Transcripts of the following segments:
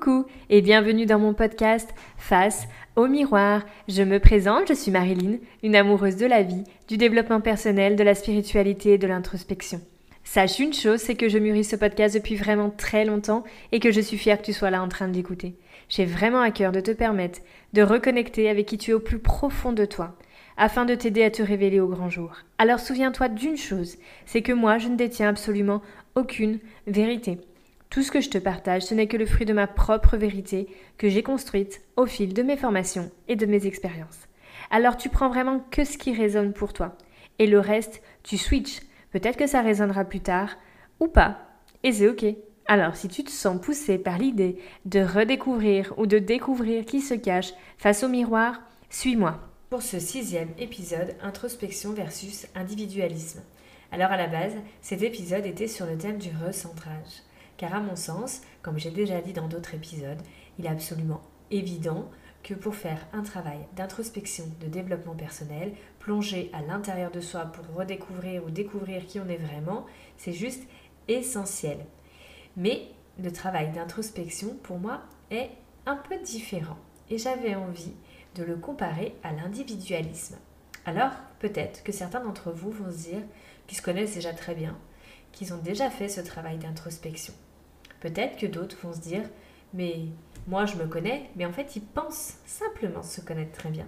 Coucou et bienvenue dans mon podcast Face au miroir. Je me présente, je suis Marilyn, une amoureuse de la vie, du développement personnel, de la spiritualité et de l'introspection. Sache une chose, c'est que je mûris ce podcast depuis vraiment très longtemps et que je suis fière que tu sois là en train de l'écouter. J'ai vraiment à cœur de te permettre de reconnecter avec qui tu es au plus profond de toi, afin de t'aider à te révéler au grand jour. Alors souviens-toi d'une chose, c'est que moi je ne détiens absolument aucune vérité. Tout ce que je te partage, ce n'est que le fruit de ma propre vérité que j'ai construite au fil de mes formations et de mes expériences. Alors tu prends vraiment que ce qui résonne pour toi. Et le reste, tu switches. Peut-être que ça résonnera plus tard ou pas. Et c'est ok. Alors si tu te sens poussé par l'idée de redécouvrir ou de découvrir qui se cache face au miroir, suis-moi. Pour ce sixième épisode, introspection versus individualisme. Alors à la base, cet épisode était sur le thème du recentrage car à mon sens, comme j'ai déjà dit dans d'autres épisodes, il est absolument évident que pour faire un travail d'introspection, de développement personnel, plonger à l'intérieur de soi pour redécouvrir ou découvrir qui on est vraiment, c'est juste essentiel. Mais le travail d'introspection, pour moi, est un peu différent. Et j'avais envie de le comparer à l'individualisme. Alors, peut-être que certains d'entre vous vont se dire qu'ils se connaissent déjà très bien, qu'ils ont déjà fait ce travail d'introspection. Peut-être que d'autres vont se dire, mais moi je me connais, mais en fait ils pensent simplement se connaître très bien.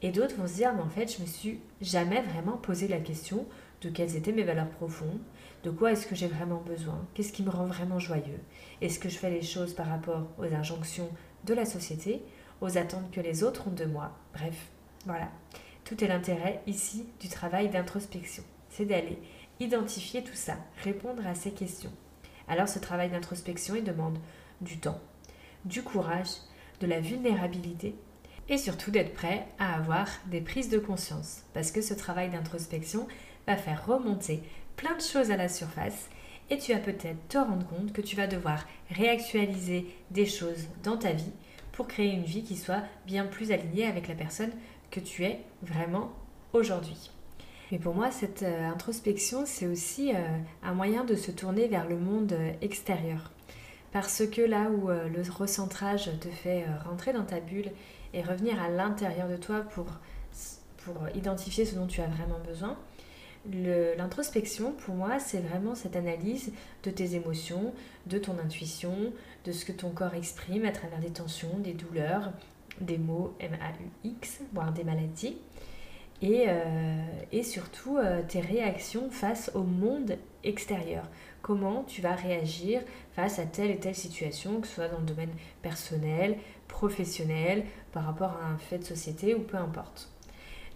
Et d'autres vont se dire, mais en fait je me suis jamais vraiment posé la question de quelles étaient mes valeurs profondes, de quoi est-ce que j'ai vraiment besoin, qu'est-ce qui me rend vraiment joyeux, est-ce que je fais les choses par rapport aux injonctions de la société, aux attentes que les autres ont de moi? Bref, voilà. Tout est l'intérêt ici du travail d'introspection. C'est d'aller identifier tout ça, répondre à ces questions. Alors ce travail d'introspection, il demande du temps, du courage, de la vulnérabilité et surtout d'être prêt à avoir des prises de conscience. Parce que ce travail d'introspection va faire remonter plein de choses à la surface et tu vas peut-être te rendre compte que tu vas devoir réactualiser des choses dans ta vie pour créer une vie qui soit bien plus alignée avec la personne que tu es vraiment aujourd'hui. Mais pour moi, cette euh, introspection, c'est aussi euh, un moyen de se tourner vers le monde euh, extérieur. Parce que là où le recentrage te fait rentrer dans ta bulle et revenir à l'intérieur de toi pour, pour identifier ce dont tu as vraiment besoin, l'introspection, pour moi, c'est vraiment cette analyse de tes émotions, de ton intuition, de ce que ton corps exprime à travers des tensions, des douleurs, des mots M-A-U-X, voire des maladies et, euh, et surtout euh, tes réactions face au monde extérieur. Comment tu vas réagir face à telle et telle situation, que ce soit dans le domaine personnel, professionnel, par rapport à un fait de société ou peu importe.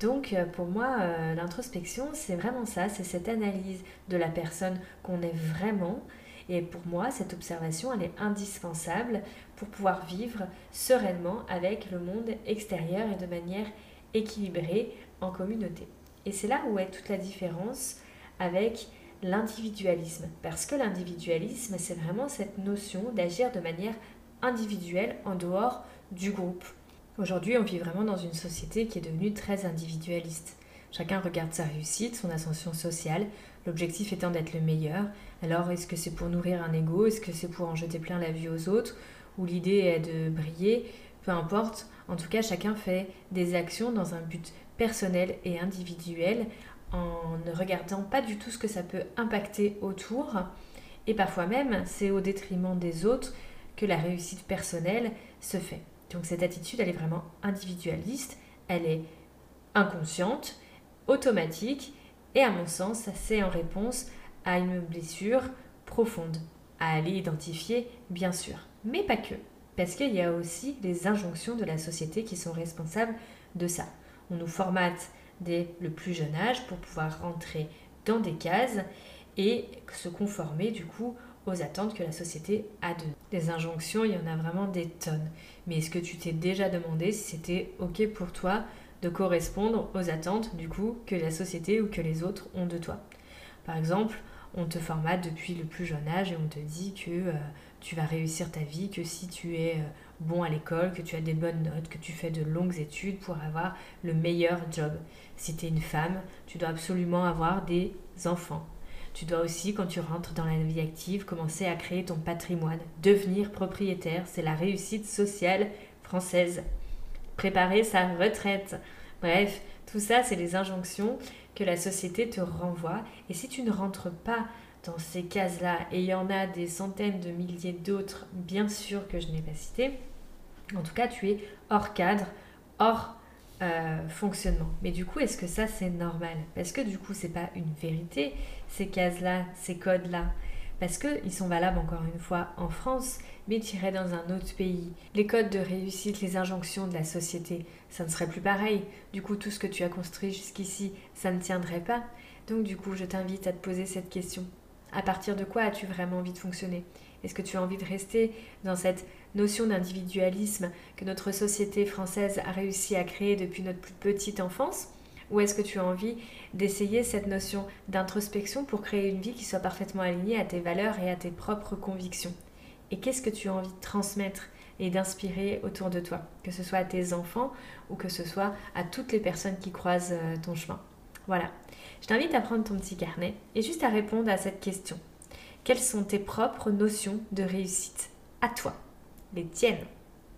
Donc euh, pour moi, l'introspection, c'est vraiment ça, c'est cette analyse de la personne qu'on est vraiment. Et pour moi, cette observation, elle est indispensable pour pouvoir vivre sereinement avec le monde extérieur et de manière équilibrée en communauté. Et c'est là où est toute la différence avec l'individualisme. Parce que l'individualisme, c'est vraiment cette notion d'agir de manière individuelle en dehors du groupe. Aujourd'hui, on vit vraiment dans une société qui est devenue très individualiste. Chacun regarde sa réussite, son ascension sociale, l'objectif étant d'être le meilleur. Alors, est-ce que c'est pour nourrir un ego? Est-ce que c'est pour en jeter plein la vue aux autres? Ou l'idée est de briller? Peu importe. En tout cas, chacun fait des actions dans un but personnel et individuel en ne regardant pas du tout ce que ça peut impacter autour. Et parfois même, c'est au détriment des autres que la réussite personnelle se fait. Donc cette attitude, elle est vraiment individualiste, elle est inconsciente, automatique, et à mon sens, c'est en réponse à une blessure profonde, à aller identifier, bien sûr, mais pas que, parce qu'il y a aussi les injonctions de la société qui sont responsables de ça. On nous formate dès le plus jeune âge pour pouvoir rentrer dans des cases et se conformer du coup aux attentes que la société a de Des injonctions, il y en a vraiment des tonnes. Mais est-ce que tu t'es déjà demandé si c'était OK pour toi de correspondre aux attentes du coup que la société ou que les autres ont de toi? Par exemple, on te formate depuis le plus jeune âge et on te dit que euh, tu vas réussir ta vie, que si tu es euh, bon à l'école, que tu as des bonnes notes, que tu fais de longues études pour avoir le meilleur job. Si tu es une femme, tu dois absolument avoir des enfants. Tu dois aussi, quand tu rentres dans la vie active, commencer à créer ton patrimoine. Devenir propriétaire, c'est la réussite sociale française. Préparer sa retraite. Bref, tout ça, c'est des injonctions que la société te renvoie. Et si tu ne rentres pas dans ces cases-là, et il y en a des centaines de milliers d'autres, bien sûr que je n'ai pas cité, en tout cas, tu es hors cadre, hors euh, fonctionnement. Mais du coup, est-ce que ça c'est normal? Parce que du coup, c'est pas une vérité, ces cases-là, ces codes-là. Parce qu'ils sont valables encore une fois en France, mais tu irais dans un autre pays. Les codes de réussite, les injonctions de la société, ça ne serait plus pareil. Du coup, tout ce que tu as construit jusqu'ici, ça ne tiendrait pas. Donc du coup, je t'invite à te poser cette question. À partir de quoi as-tu vraiment envie de fonctionner? Est-ce que tu as envie de rester dans cette notion d'individualisme que notre société française a réussi à créer depuis notre plus petite enfance? Ou est-ce que tu as envie d'essayer cette notion d'introspection pour créer une vie qui soit parfaitement alignée à tes valeurs et à tes propres convictions? Et qu'est-ce que tu as envie de transmettre et d'inspirer autour de toi, que ce soit à tes enfants ou que ce soit à toutes les personnes qui croisent euh, ton chemin Voilà. Je t'invite à prendre ton petit carnet et juste à répondre à cette question. Quelles sont tes propres notions de réussite? À toi Les tiennes,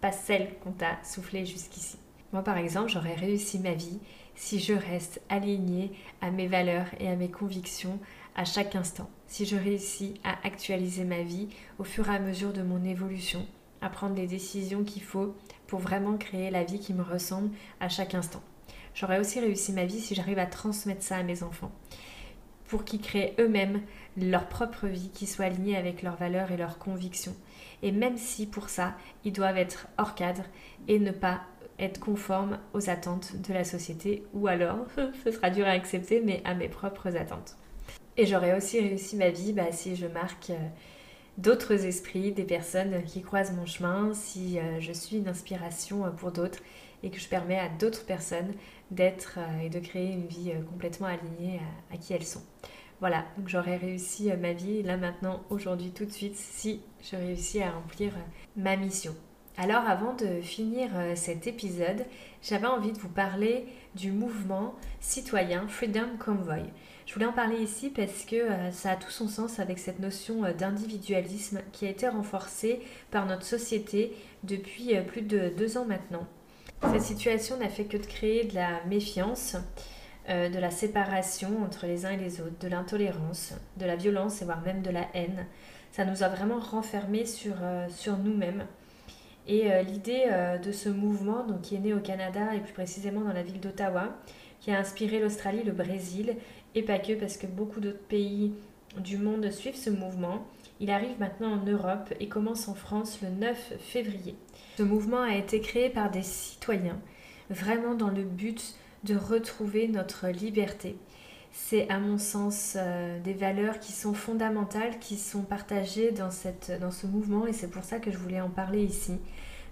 pas celles qu'on t'a soufflées jusqu'ici. Moi par exemple, j'aurais réussi ma vie si je reste alignée à mes valeurs et à mes convictions à chaque instant. Si je réussis à actualiser ma vie au fur et à mesure de mon évolution, à prendre les décisions qu'il faut pour vraiment créer la vie qui me ressemble à chaque instant. J'aurais aussi réussi ma vie si j'arrive à transmettre ça à mes enfants, pour qu'ils créent eux-mêmes leur propre vie qui soit alignée avec leurs valeurs et leurs convictions. Et même si pour ça, ils doivent être hors cadre et ne pas être conformes aux attentes de la société, ou alors, ce sera dur à accepter, mais à mes propres attentes. Et j'aurais aussi réussi ma vie bah, si je marque... Euh, d'autres esprits, des personnes qui croisent mon chemin, si euh, je suis une inspiration euh, pour d'autres et que je permets à d'autres personnes d'être euh, et de créer une vie complètement alignée à, qui elles sont. Voilà, donc j'aurais réussi ma vie là maintenant, aujourd'hui, tout de suite, si je réussis à remplir ma mission. Alors avant de finir cet épisode, j'avais envie de vous parler du mouvement citoyen Freedom Convoy. Je voulais en parler ici parce que euh, ça a tout son sens avec cette notion euh, d'individualisme qui a été renforcée par notre société depuis euh, plus de deux ans maintenant. Cette situation n'a fait que de créer de la méfiance, de la séparation entre les uns et les autres, de l'intolérance, de la violence et voire même de la haine. Ça nous a vraiment renfermés sur, sur nous-mêmes. Et l'idée de ce mouvement, donc, qui est né au Canada et plus précisément dans la ville d'Ottawa, qui a inspiré l'Australie, le Brésil et pas que parce que beaucoup d'autres pays du monde suivent ce mouvement. Il arrive maintenant en Europe et commence en France le 9 février. Ce mouvement a été créé par des citoyens, vraiment dans le but de retrouver notre liberté. C'est à mon sens euh, des valeurs qui sont fondamentales, qui sont partagées dans, ce mouvement et c'est pour ça que je voulais en parler ici.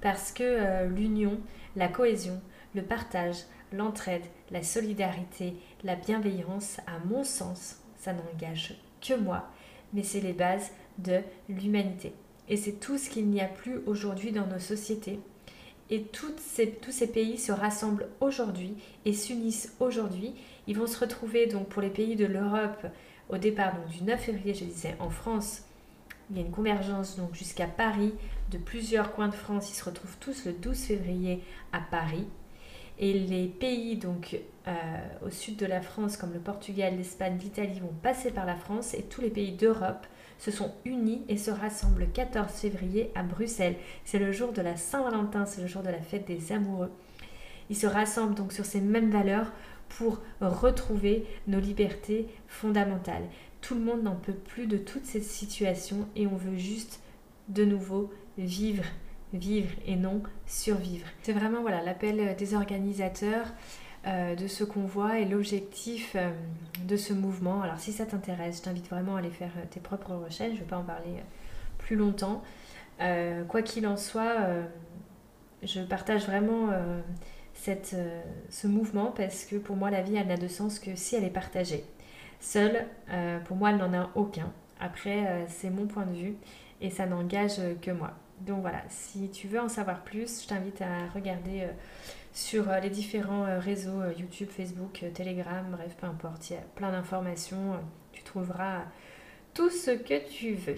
Parce que euh, l'union, la cohésion, le partage, l'entraide, la solidarité, la bienveillance, à mon sens, ça n'engage que moi, mais c'est les bases de l'humanité. Et c'est tout ce qu'il n'y a plus aujourd'hui dans nos sociétés. Et tous ces pays se rassemblent aujourd'hui et s'unissent aujourd'hui. Ils vont se retrouver donc pour les pays de l'Europe au départ donc du 9 février, je disais, en France. Il y a une convergence donc jusqu'à Paris de plusieurs coins de France. Ils se retrouvent tous le 12 février à Paris. Et les pays donc euh, au sud de la France, comme le Portugal, l'Espagne, l'Italie, vont passer par la France et tous les pays d'Europe se sont unis et se rassemblent le 14 février à Bruxelles. C'est le jour de la Saint-Valentin, c'est le jour de la fête des amoureux. Ils se rassemblent donc sur ces mêmes valeurs pour retrouver nos libertés fondamentales. Tout le monde n'en peut plus de toute cette situation et on veut juste de nouveau vivre vivre et non survivre. C'est vraiment voilà l'appel des organisateurs euh, de ce convoi et l'objectif euh, de ce mouvement. Alors si ça t'intéresse, je t'invite vraiment à aller faire euh, tes propres recherches, je ne vais pas en parler plus longtemps. quoi qu'il en soit, je partage vraiment ce mouvement parce que pour moi la vie elle n'a de sens que si elle est partagée. Seule, pour moi elle n'en a aucun. Après, c'est mon point de vue et ça n'engage que moi. Donc voilà, si tu veux en savoir plus, je t'invite à regarder sur euh, les différents euh, réseaux YouTube, Facebook, Telegram, bref, peu importe, il y a plein d'informations. Tu trouveras tout ce que tu veux.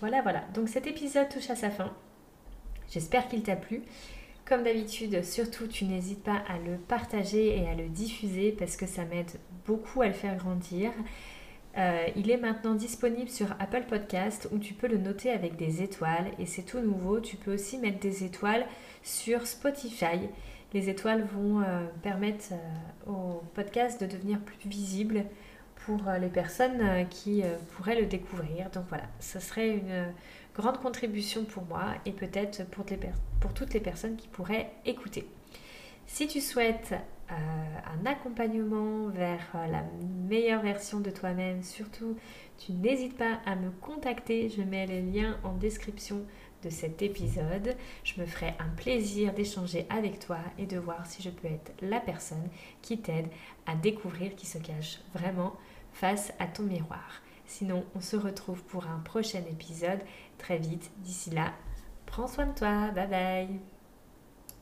Voilà, voilà. Donc cet épisode touche à sa fin. J'espère qu'il t'a plu. Comme d'habitude, surtout, tu n'hésites pas à le partager et à le diffuser parce que ça m'aide beaucoup à le faire grandir. Euh, il est maintenant disponible sur Apple Podcast où tu peux le noter avec des étoiles et c'est tout nouveau. Tu peux aussi mettre des étoiles sur Spotify. Les étoiles vont euh, permettre euh, au podcast de devenir plus visible pour les personnes qui pourraient le découvrir. Donc voilà, ce serait une grande contribution pour moi et peut-être pour, toutes les personnes qui pourraient écouter. Si tu souhaites euh, un accompagnement vers euh, la meilleure version de toi-même, surtout, tu n'hésites pas à me contacter. Je mets les liens en description de cet épisode. Je me ferai un plaisir d'échanger avec toi et de voir si je peux être la personne qui t'aide à découvrir qui se cache vraiment face à ton miroir. Sinon, on se retrouve pour un prochain épisode très vite. D'ici là, prends soin de toi. Bye bye.